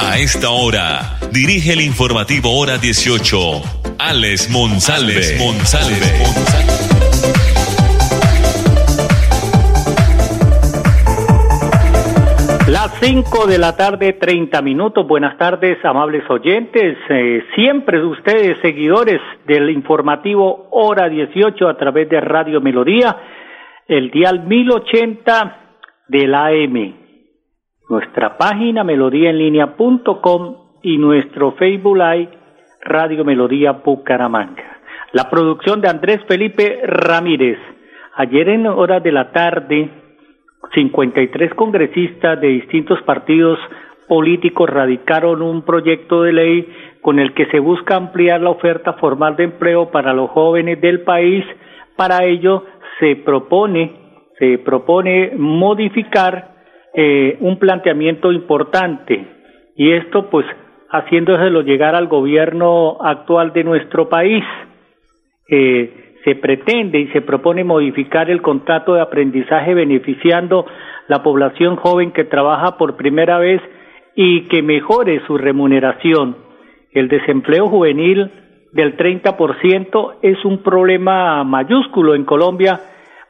A esta hora, dirige el informativo Hora 18, Alex Monsalve. Alex Monsalve. Las 5 de la tarde, 30 minutos. Buenas tardes, amables oyentes. Eh, siempre ustedes, seguidores del informativo Hora 18 a través de Radio Melodía, el dial 1080 de la AM. Nuestra página melodíaenlínea.com y nuestro Facebook Live Radio Melodía Bucaramanga. La producción de Andrés Felipe Ramírez. Ayer en horas de la tarde 53 congresistas de distintos partidos políticos radicaron un proyecto de ley con el que se busca ampliar la oferta formal de empleo para los jóvenes del país. Para ello se propone, se propone modificar eh, un planteamiento importante y esto pues haciéndoselo llegar al gobierno actual de nuestro país. Eh, se pretende y se propone modificar el contrato de aprendizaje beneficiando la población joven que trabaja por primera vez y que mejore su remuneración. El desempleo juvenil del 30% es un problema mayúsculo en Colombia.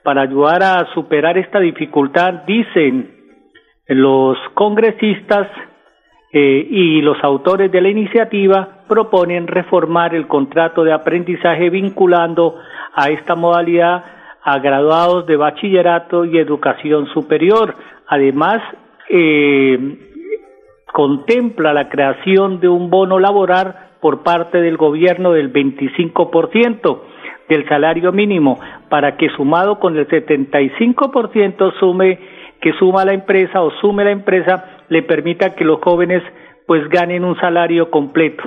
Para ayudar a superar esta dificultad, dicen los congresistas eh, y los autores de la iniciativa proponen reformar el contrato de aprendizaje vinculando a esta modalidad a graduados de bachillerato y educación superior. Además, eh, contempla la creación de un bono laboral por parte del gobierno del 25% del salario mínimo para que sumado con el 75% sume que suma la empresa o sume la empresa le permita que los jóvenes pues ganen un salario completo.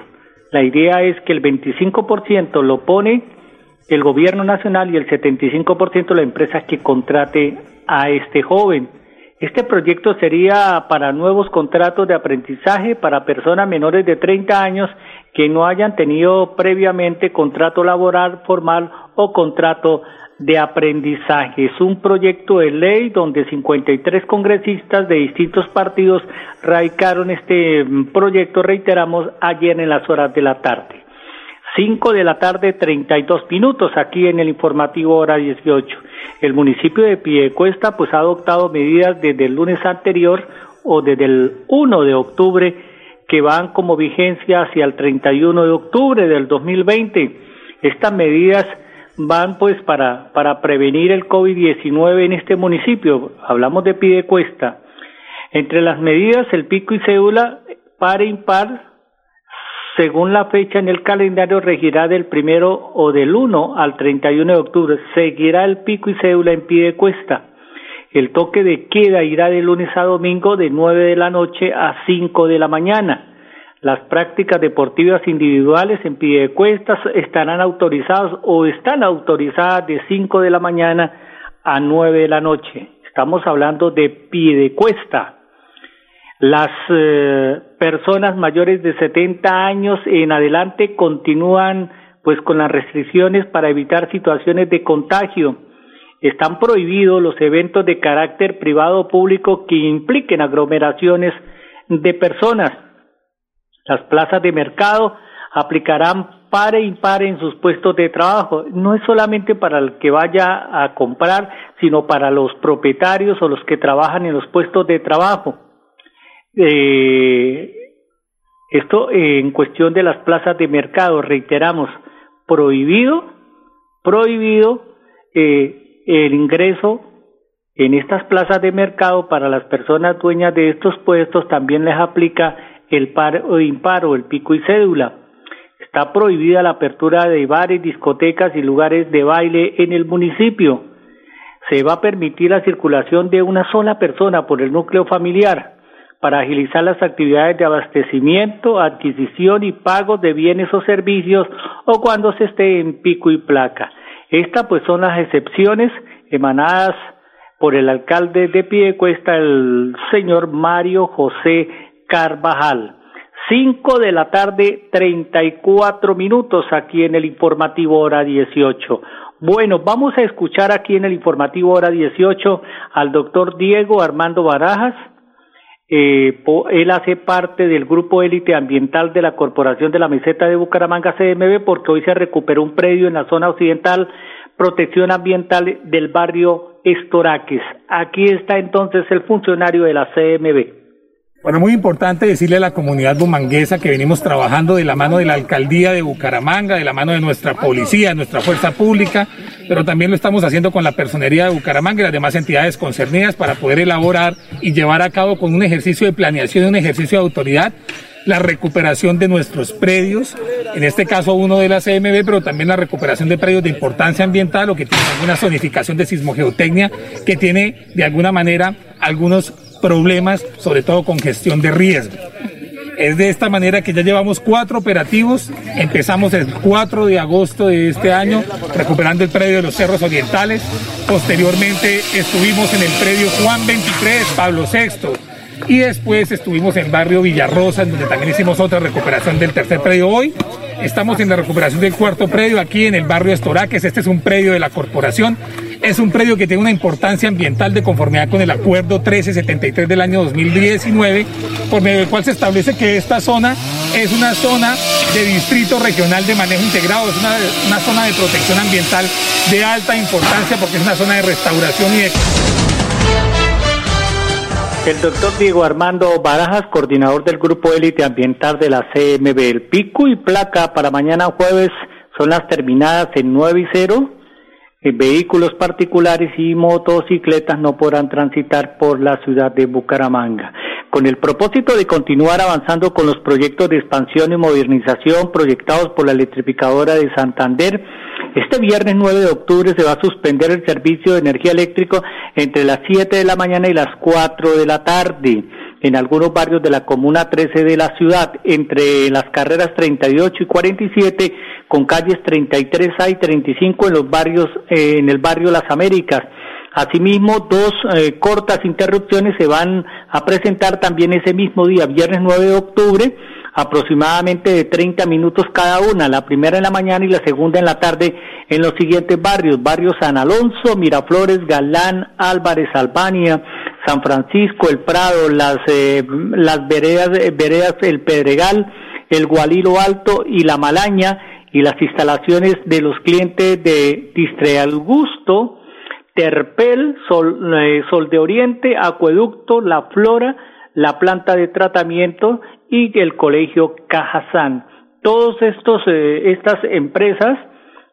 La idea es que el 25% lo pone el gobierno nacional y el 75% la empresa que contrate a este joven. Este proyecto sería para nuevos contratos de aprendizaje para personas menores de 30 años que no hayan tenido previamente contrato laboral formal o contrato de aprendizaje. Es un proyecto de ley donde 53 congresistas de distintos partidos radicaron este proyecto, reiteramos, ayer en las horas de la tarde. 5 de la tarde, 32 minutos, aquí en el informativo hora 18. El municipio de Piedecuesta pues ha adoptado medidas desde el lunes anterior o desde el 1 de octubre que van como vigencia hacia el 31 de octubre del 2020. Estas medidas van pues para, para prevenir el COVID-19 en este municipio. Hablamos de Piedecuesta. Entre las medidas, el pico y cédula par e impar según la fecha en el calendario regirá del primero o del 1 al 31 de octubre. Seguirá el pico y cédula en pie de cuesta. El toque de queda irá de lunes a domingo de 9 de la noche a 5 de la mañana. Las prácticas deportivas individuales en pie de cuesta estarán autorizadas o están autorizadas de 5 de la mañana a 9 de la noche. Estamos hablando de pie de cuesta. Las eh, personas mayores de 70 años en adelante continúan pues con las restricciones para evitar situaciones de contagio. Están prohibidos los eventos de carácter privado o público que impliquen aglomeraciones de personas. Las plazas de mercado aplicarán par e impar en sus puestos de trabajo. No es solamente para el que vaya a comprar, sino para los propietarios o los que trabajan en los puestos de trabajo. Eh, esto en cuestión de las plazas de mercado, reiteramos, prohibido, prohibido eh, el ingreso en estas plazas de mercado para las personas dueñas de estos puestos también les aplica el par o impar o el pico y cédula. Está prohibida la apertura de bares, discotecas y lugares de baile en el municipio. Se va a permitir la circulación de una sola persona por el núcleo familiar para agilizar las actividades de abastecimiento, adquisición y pago de bienes o servicios o cuando se esté en pico y placa. Estas pues son las excepciones emanadas por el alcalde de Piedecuesta, el señor Mario José Carvajal. Cinco de la tarde, treinta y cuatro minutos aquí en el informativo hora dieciocho. Bueno, vamos a escuchar aquí en el informativo hora dieciocho al doctor Diego Armando Barajas, eh, él hace parte del grupo élite ambiental de la Corporación de la Meseta de Bucaramanga CMB porque hoy se recuperó un predio en la zona occidental, protección ambiental del barrio Estoraques. Aquí está entonces el funcionario de la CMB. Bueno, muy importante decirle a la comunidad bumanguesa que venimos trabajando de la mano de la alcaldía de Bucaramanga, de la mano de nuestra policía, nuestra fuerza pública, pero también lo estamos haciendo con la personería de Bucaramanga y las demás entidades concernidas para poder elaborar y llevar a cabo con un ejercicio de planeación, un ejercicio de autoridad, la recuperación de nuestros predios, en este caso uno de la CMB, pero también la recuperación de predios de importancia ambiental o que tiene alguna zonificación de sismogeotecnia, que tiene de alguna manera algunos problemas, sobre todo con gestión de riesgo. Es de esta manera que ya llevamos cuatro operativos. Empezamos el 4 de agosto de este año recuperando el predio de los Cerros Orientales. Posteriormente estuvimos en el predio Juan 23, Pablo VI. Y después estuvimos en barrio Villarrosa, donde también hicimos otra recuperación del tercer predio. Hoy estamos en la recuperación del cuarto predio aquí en el barrio Estoraques. Este es un predio de la corporación es un predio que tiene una importancia ambiental de conformidad con el Acuerdo 1373 del año 2019, por medio del cual se establece que esta zona es una zona de distrito regional de manejo integrado, es una, una zona de protección ambiental de alta importancia porque es una zona de restauración y de... El doctor Diego Armando Barajas, coordinador del Grupo Élite Ambiental de la CMB. El pico y placa para mañana jueves son las terminadas en 9 y 0 eh, vehículos particulares y motocicletas no podrán transitar por la ciudad de Bucaramanga. Con el propósito de continuar avanzando con los proyectos de expansión y modernización proyectados por la electrificadora de Santander, este viernes 9 de octubre se va a suspender el servicio de energía eléctrica entre las 7 de la mañana y las 4 de la tarde en algunos barrios de la Comuna 13 de la ciudad, entre las carreras 38 y 47, con calles 33A y 35 en los barrios, eh, en el barrio Las Américas. Asimismo, dos eh, cortas interrupciones se van a presentar también ese mismo día, viernes 9 de octubre, aproximadamente de 30 minutos cada una, la primera en la mañana y la segunda en la tarde en los siguientes barrios, barrio San Alonso, Miraflores, Galán, Álvarez, Albania, San Francisco, el Prado, las, eh, las veredas, veredas, el Pedregal, el Gualilo Alto y la Malaña y las instalaciones de los clientes de Distreal Gusto, Terpel, Sol, eh, Sol de Oriente, Acueducto, La Flora, la planta de tratamiento y el colegio Cajazán. Todos estos, eh, estas empresas,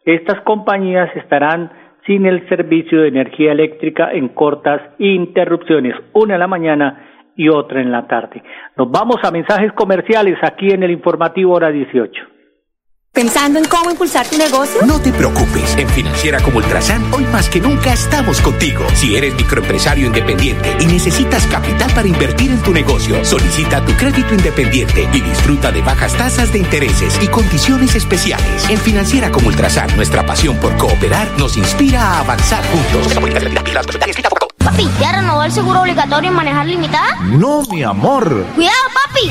estas compañías estarán sin el servicio de energía eléctrica en cortas interrupciones, una en la mañana y otra en la tarde. Nos vamos a mensajes comerciales aquí en el informativo hora 18. ¿Pensando en cómo impulsar tu negocio? No te preocupes. En Financiera como Ultrasan, hoy más que nunca estamos contigo. Si eres microempresario independiente y necesitas capital para invertir en tu negocio, solicita tu crédito independiente y disfruta de bajas tasas de intereses y condiciones especiales. En Financiera como Ultrasan, nuestra pasión por cooperar nos inspira a avanzar juntos. Papi, ¿ya renovó el seguro obligatorio en manejar limitada? No, mi amor. Cuidado, papi.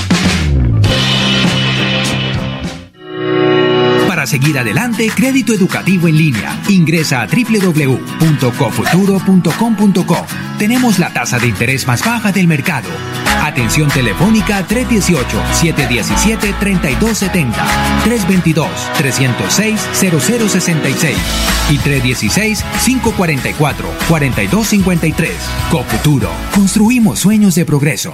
Seguir adelante, crédito educativo en línea. Ingresa a www.cofuturo.com.co. Tenemos la tasa de interés más baja del mercado. Atención telefónica 318-717-3270, 322-306-0066 y 316-544-4253. Cofuturo. Construimos sueños de progreso.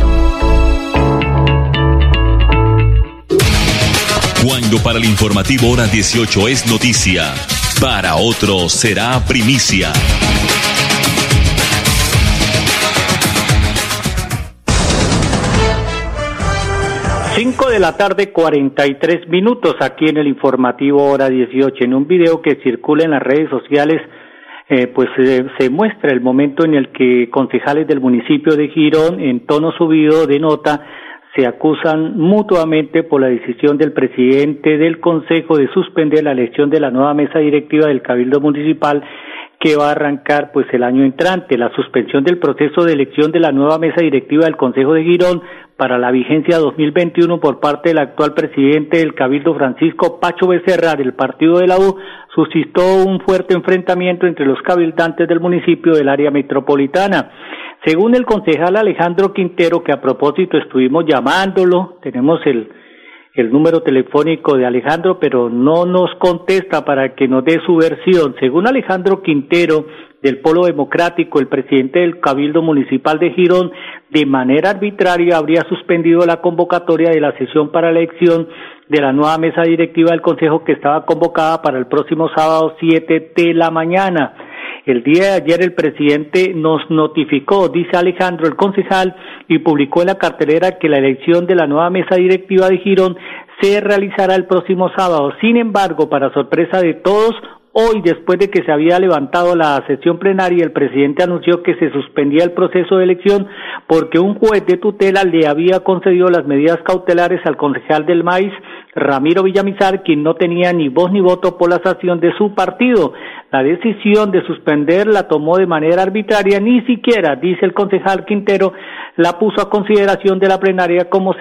Para el informativo hora 18 es noticia, para otros será primicia. Cinco de la tarde, 43 minutos aquí en el informativo hora 18. En un video que circula en las redes sociales, eh, pues eh, se muestra el momento en el que concejales del municipio de Girón, en tono subido de nota, se acusan mutuamente por la decisión del presidente del Consejo de suspender la elección de la nueva mesa directiva del Cabildo Municipal que va a arrancar pues el año entrante. La suspensión del proceso de elección de la nueva mesa directiva del Consejo de Girón para la vigencia 2021 por parte del actual presidente del Cabildo Francisco Pacho Becerra del partido de la U suscitó un fuerte enfrentamiento entre los cabildantes del municipio del área metropolitana. Según el concejal Alejandro Quintero, que a propósito estuvimos llamándolo, tenemos el, el número telefónico de Alejandro, pero no nos contesta para que nos dé su versión. Según Alejandro Quintero, del Polo Democrático, el presidente del Cabildo Municipal de Girón, de manera arbitraria habría suspendido la convocatoria de la sesión para la elección de la nueva mesa directiva del Consejo que estaba convocada para el próximo sábado 7 de la mañana. El día de ayer el presidente nos notificó, dice Alejandro, el concejal, y publicó en la cartelera que la elección de la nueva mesa directiva de Girón se realizará el próximo sábado. Sin embargo, para sorpresa de todos, Hoy, después de que se había levantado la sesión plenaria, el presidente anunció que se suspendía el proceso de elección porque un juez de tutela le había concedido las medidas cautelares al concejal del MAIS, Ramiro Villamizar, quien no tenía ni voz ni voto por la sanción de su partido. La decisión de suspender la tomó de manera arbitraria, ni siquiera, dice el concejal Quintero, la puso a consideración de la plenaria como,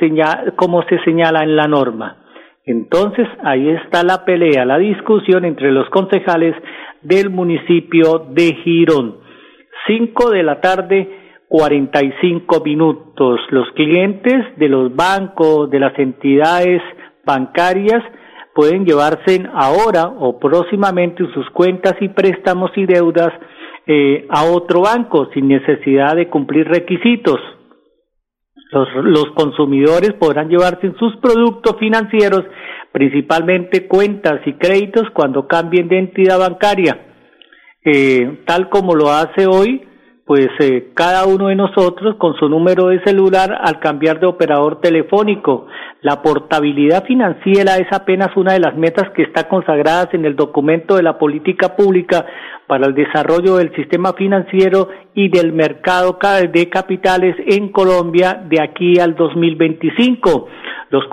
como se señala en la norma. Entonces, ahí está la pelea, la discusión entre los concejales del municipio de Girón. Cinco de la tarde, cuarenta y cinco minutos. Los clientes de los bancos, de las entidades bancarias, pueden llevarse ahora o próximamente sus cuentas y préstamos y deudas eh, a otro banco sin necesidad de cumplir requisitos. Los, consumidores podrán llevarse sus productos financieros, principalmente cuentas y créditos, cuando cambien de entidad bancaria. Eh, tal como lo hace hoy, pues eh, cada uno de nosotros con su número de celular al cambiar de operador telefónico. La portabilidad financiera es apenas una de las metas que está consagradas en el documento de la política pública para el desarrollo del sistema financiero y del mercado de capitales en Colombia de aquí al 2025. Los,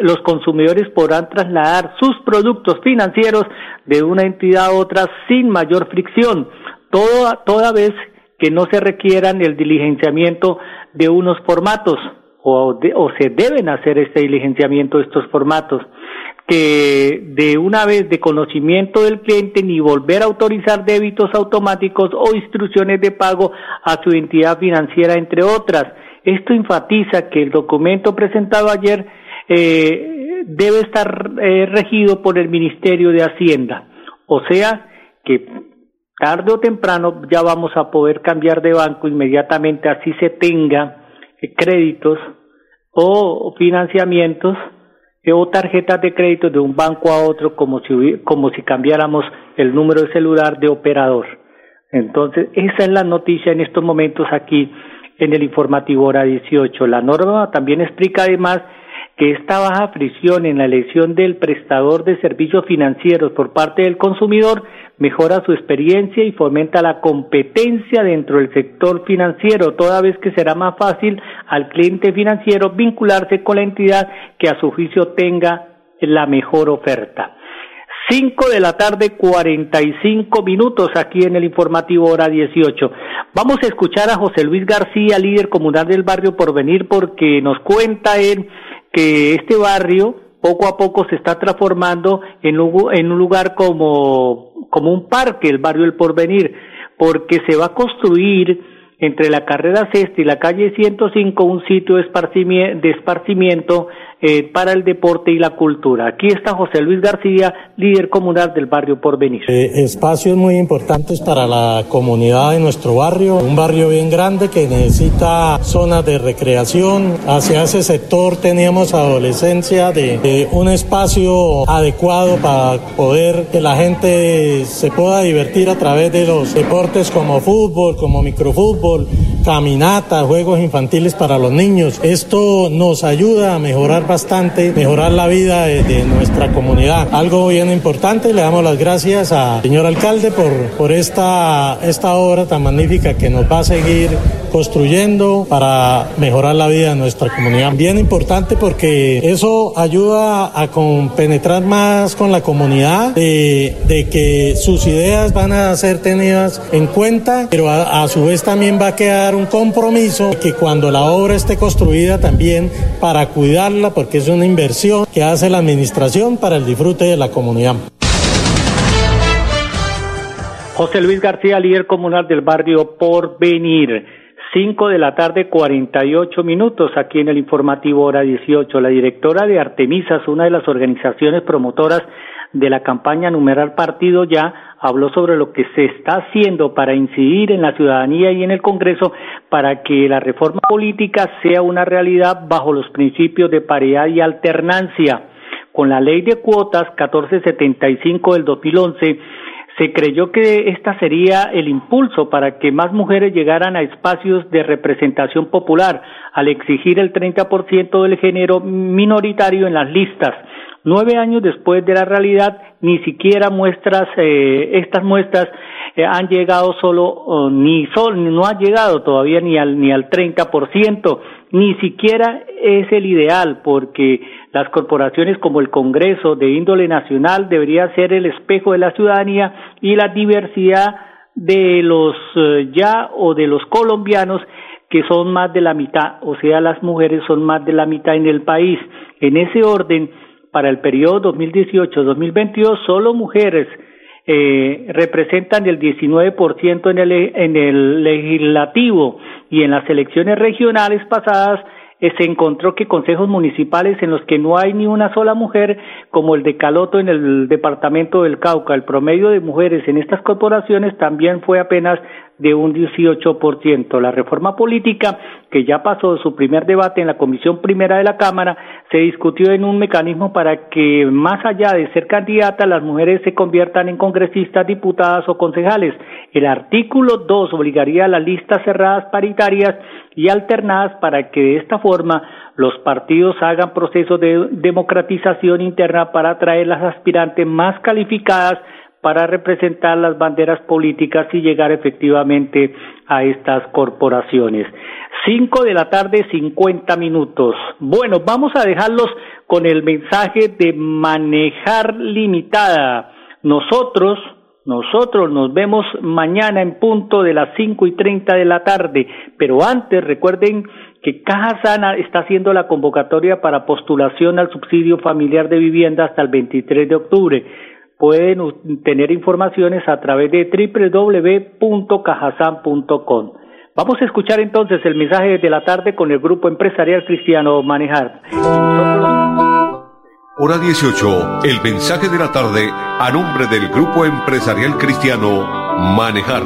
los consumidores podrán trasladar sus productos financieros de una entidad a otra sin mayor fricción, toda, toda vez que no se requieran el diligenciamiento de unos formatos o, se deben hacer este diligenciamiento de estos formatos que de una vez de conocimiento del cliente ni volver a autorizar débitos automáticos o instrucciones de pago a su entidad financiera, entre otras. Esto enfatiza que el documento presentado ayer eh, debe estar eh, regido por el Ministerio de Hacienda. O sea, que tarde o temprano ya vamos a poder cambiar de banco inmediatamente, así se tenga eh, créditos o financiamientos eh, o tarjetas de crédito de un banco a otro como si, como si cambiáramos el número de celular de operador. Entonces, esa es la noticia en estos momentos aquí en el informativo hora 18. La norma también explica además que esta baja fricción en la elección del prestador de servicios financieros por parte del consumidor mejora su experiencia y fomenta la competencia dentro del sector financiero, toda vez que será más fácil al cliente financiero vincularse con la entidad que a su juicio tenga la mejor oferta. Cinco de la tarde, cuarenta y cinco minutos aquí en el informativo hora dieciocho. Vamos a escuchar a José Luis García, líder comunal del barrio Porvenir, porque nos cuenta él que este barrio poco a poco se está transformando en un, lugar como, un parque, el barrio El Porvenir, porque se va a construir entre la carrera sexta y la calle 105 un sitio de esparcimiento, eh, para el deporte y la cultura. Aquí está José Luis García, líder comunal del barrio Porvenir. Eh, espacios muy importantes para la comunidad de nuestro barrio, un barrio bien grande que necesita zonas de recreación. Hacia ese sector teníamos adolescencia de, de un espacio adecuado para poder que la gente se pueda divertir a través de los deportes como fútbol, como microfútbol, caminatas, juegos infantiles para los niños. Esto nos ayuda a mejorar bastante, mejorar la vida de, nuestra comunidad. Algo bien importante, le damos las gracias al señor alcalde por, por esta, esta obra tan magnífica que nos va a seguir construyendo para mejorar la vida de nuestra comunidad. Bien importante porque eso ayuda a penetrar más con la comunidad, de, de, que sus ideas van a ser tenidas en cuenta, pero a, a su vez también va a quedar un compromiso que cuando la obra esté construida también para cuidarla, porque es una inversión que hace la administración para el disfrute de la comunidad. José Luis García, líder comunal del barrio Porvenir. 5 de la tarde, 48 minutos, aquí en el informativo hora 18. La directora de Artemisas, una de las organizaciones promotoras de la campaña Numeral Partido Ya, habló sobre lo que se está haciendo para incidir en la ciudadanía y en el Congreso para que la reforma política sea una realidad bajo los principios de paridad y alternancia. Con la ley de cuotas 1475 del 2011, se creyó que esta sería el impulso para que más mujeres llegaran a espacios de representación popular al exigir el 30% del género minoritario en las listas. Nueve años después de la realidad, ni siquiera muestras, eh, estas muestras eh, han llegado solo, ni sol, no ha llegado todavía ni al, ni al 30%, ni siquiera es el ideal, porque las corporaciones como el Congreso de índole nacional debería ser el espejo de la ciudadanía y la diversidad de los eh, ya o de los colombianos que son más de la mitad, o sea, las mujeres son más de la mitad en el país. En ese orden, para el periodo 2018-2022, solo mujeres eh, representan el 19% en el, en el legislativo y en las elecciones regionales pasadas eh, se encontró que consejos municipales en los que no hay ni una sola mujer, como el de Caloto en el departamento del Cauca, el promedio de mujeres en estas corporaciones también fue apenas de un 18%. La reforma política, que ya pasó su primer debate en la Comisión Primera de la Cámara, se discutió en un mecanismo para que, más allá de ser candidatas, las mujeres se conviertan en congresistas, diputadas o concejales. El artículo 2 obligaría a las listas cerradas paritarias y alternadas para que de esta forma los partidos hagan procesos de democratización interna para atraer las aspirantes más calificadas para representar las banderas políticas y llegar efectivamente a estas corporaciones. Cinco de la tarde, cincuenta minutos. Bueno, vamos a dejarlos con el mensaje de manejar limitada. Nosotros, nosotros nos vemos mañana en punto de las cinco y treinta de la tarde, pero antes recuerden que Caja Sana está haciendo la convocatoria para postulación al subsidio familiar de vivienda hasta el 23 de octubre pueden tener informaciones a través de www.cajasan.com. Vamos a escuchar entonces el mensaje de la tarde con el grupo empresarial cristiano Manejar. Hora 18, el mensaje de la tarde a nombre del grupo empresarial cristiano Manejar.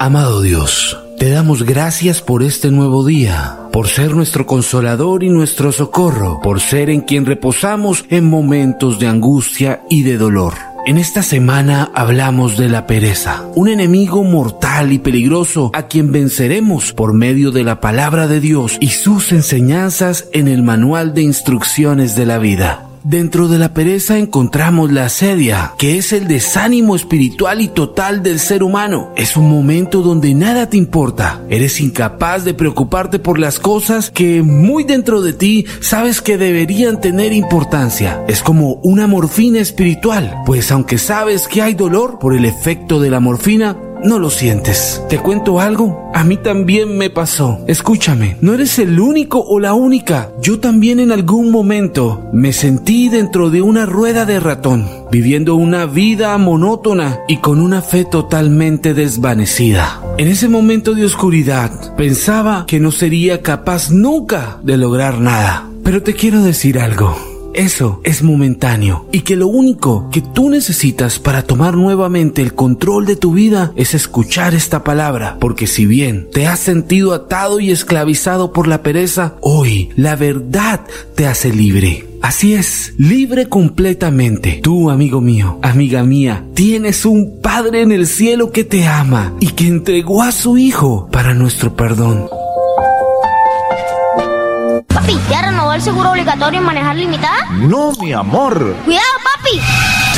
Amado Dios, te damos gracias por este nuevo día, por ser nuestro consolador y nuestro socorro, por ser en quien reposamos en momentos de angustia y de dolor. En esta semana hablamos de la pereza, un enemigo mortal y peligroso a quien venceremos por medio de la palabra de Dios y sus enseñanzas en el manual de instrucciones de la vida. Dentro de la pereza encontramos la asedia, que es el desánimo espiritual y total del ser humano. Es un momento donde nada te importa. Eres incapaz de preocuparte por las cosas que muy dentro de ti sabes que deberían tener importancia. Es como una morfina espiritual, pues aunque sabes que hay dolor por el efecto de la morfina, no lo sientes. ¿Te cuento algo? A mí también me pasó. Escúchame, no eres el único o la única. Yo también en algún momento me sentí dentro de una rueda de ratón, viviendo una vida monótona y con una fe totalmente desvanecida. En ese momento de oscuridad pensaba que no sería capaz nunca de lograr nada. Pero te quiero decir algo eso es momentáneo y que lo único que tú necesitas para tomar nuevamente el control de tu vida es escuchar esta palabra, porque si bien te has sentido atado y esclavizado por la pereza, hoy la verdad te hace libre. Así es, libre completamente. Tú, amigo mío, amiga mía, tienes un Padre en el cielo que te ama y que entregó a su Hijo para nuestro perdón. ¿Ya renovó el seguro obligatorio en manejar limitada? No, mi amor. Cuidado, papi.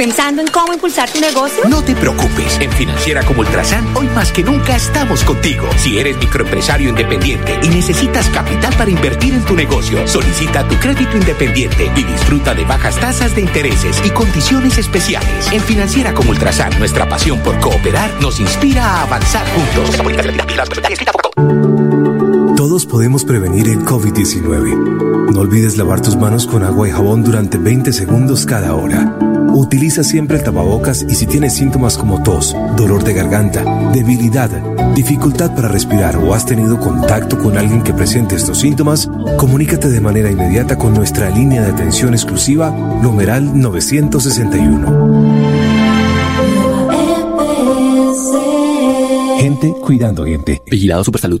¿Pensando en cómo impulsar tu negocio? No te preocupes. En Financiera como Ultrasan, hoy más que nunca estamos contigo. Si eres microempresario independiente y necesitas capital para invertir en tu negocio, solicita tu crédito independiente y disfruta de bajas tasas de intereses y condiciones especiales. En Financiera como Ultrasan, nuestra pasión por cooperar nos inspira a avanzar juntos. Todos podemos prevenir el COVID-19. No olvides lavar tus manos con agua y jabón durante 20 segundos cada hora. Utiliza siempre el tapabocas y si tienes síntomas como tos, dolor de garganta, debilidad, dificultad para respirar o has tenido contacto con alguien que presente estos síntomas, comunícate de manera inmediata con nuestra línea de atención exclusiva numeral 961. Gente cuidando gente. Vigilado Supersalud.